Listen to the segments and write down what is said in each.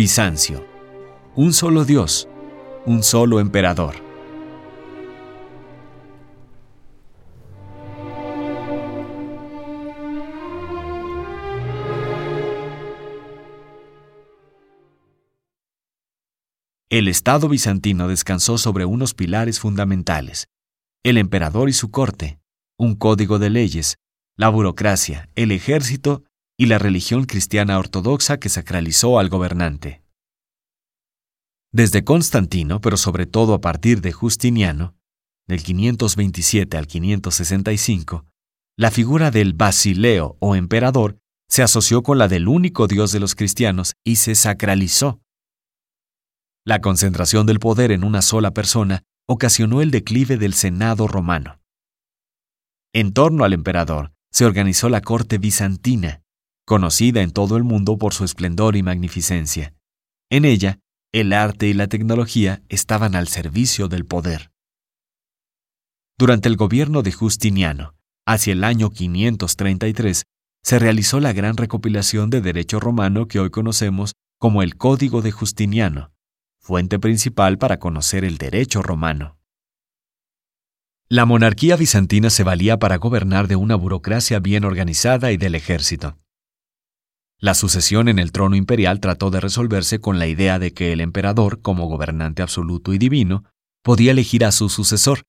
Bizancio. Un solo Dios, un solo emperador. El Estado bizantino descansó sobre unos pilares fundamentales, el emperador y su corte, un código de leyes, la burocracia, el ejército y la religión cristiana ortodoxa que sacralizó al gobernante. Desde Constantino, pero sobre todo a partir de Justiniano, del 527 al 565, la figura del basileo o emperador se asoció con la del único Dios de los cristianos y se sacralizó. La concentración del poder en una sola persona ocasionó el declive del Senado romano. En torno al emperador se organizó la corte bizantina, conocida en todo el mundo por su esplendor y magnificencia. En ella, el arte y la tecnología estaban al servicio del poder. Durante el gobierno de Justiniano, hacia el año 533, se realizó la gran recopilación de derecho romano que hoy conocemos como el Código de Justiniano, fuente principal para conocer el derecho romano. La monarquía bizantina se valía para gobernar de una burocracia bien organizada y del ejército. La sucesión en el trono imperial trató de resolverse con la idea de que el emperador, como gobernante absoluto y divino, podía elegir a su sucesor.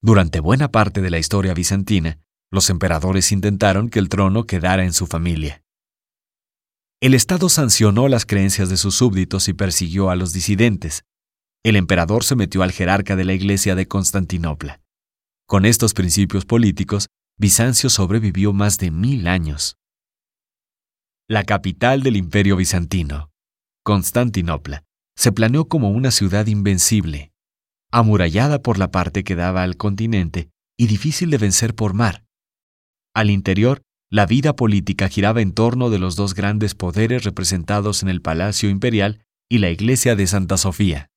Durante buena parte de la historia bizantina, los emperadores intentaron que el trono quedara en su familia. El Estado sancionó las creencias de sus súbditos y persiguió a los disidentes. El emperador se metió al jerarca de la Iglesia de Constantinopla. Con estos principios políticos, Bizancio sobrevivió más de mil años la capital del imperio bizantino, Constantinopla, se planeó como una ciudad invencible, amurallada por la parte que daba al continente y difícil de vencer por mar. Al interior, la vida política giraba en torno de los dos grandes poderes representados en el Palacio Imperial y la Iglesia de Santa Sofía.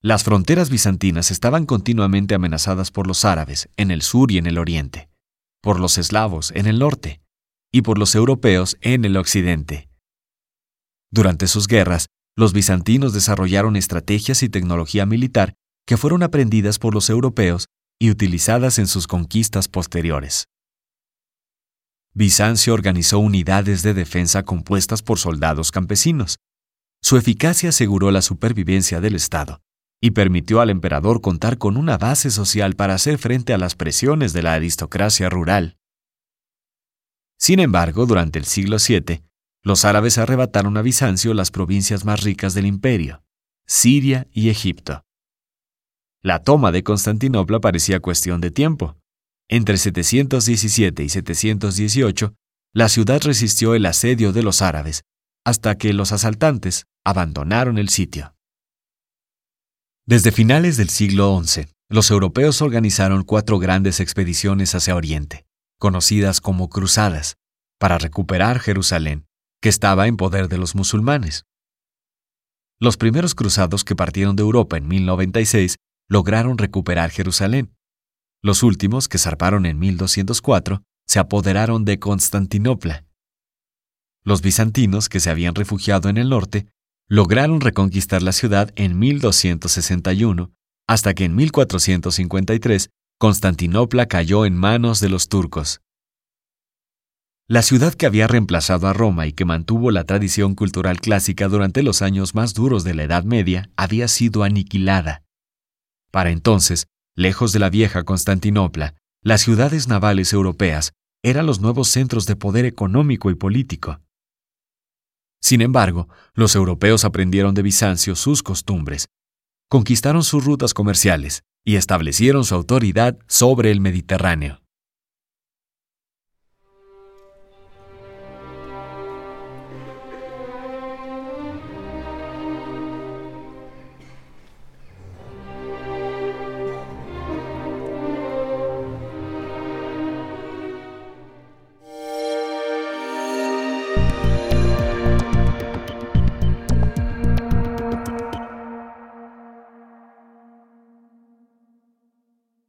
Las fronteras bizantinas estaban continuamente amenazadas por los árabes en el sur y en el oriente, por los eslavos en el norte, y por los europeos en el occidente. Durante sus guerras, los bizantinos desarrollaron estrategias y tecnología militar que fueron aprendidas por los europeos y utilizadas en sus conquistas posteriores. Bizancio organizó unidades de defensa compuestas por soldados campesinos. Su eficacia aseguró la supervivencia del Estado y permitió al emperador contar con una base social para hacer frente a las presiones de la aristocracia rural. Sin embargo, durante el siglo VII, los árabes arrebataron a Bizancio las provincias más ricas del imperio, Siria y Egipto. La toma de Constantinopla parecía cuestión de tiempo. Entre 717 y 718, la ciudad resistió el asedio de los árabes, hasta que los asaltantes abandonaron el sitio. Desde finales del siglo XI, los europeos organizaron cuatro grandes expediciones hacia Oriente conocidas como cruzadas, para recuperar Jerusalén, que estaba en poder de los musulmanes. Los primeros cruzados que partieron de Europa en 1096 lograron recuperar Jerusalén. Los últimos, que zarparon en 1204, se apoderaron de Constantinopla. Los bizantinos, que se habían refugiado en el norte, lograron reconquistar la ciudad en 1261, hasta que en 1453 Constantinopla cayó en manos de los turcos. La ciudad que había reemplazado a Roma y que mantuvo la tradición cultural clásica durante los años más duros de la Edad Media había sido aniquilada. Para entonces, lejos de la vieja Constantinopla, las ciudades navales europeas eran los nuevos centros de poder económico y político. Sin embargo, los europeos aprendieron de Bizancio sus costumbres, conquistaron sus rutas comerciales, y establecieron su autoridad sobre el Mediterráneo. Bye.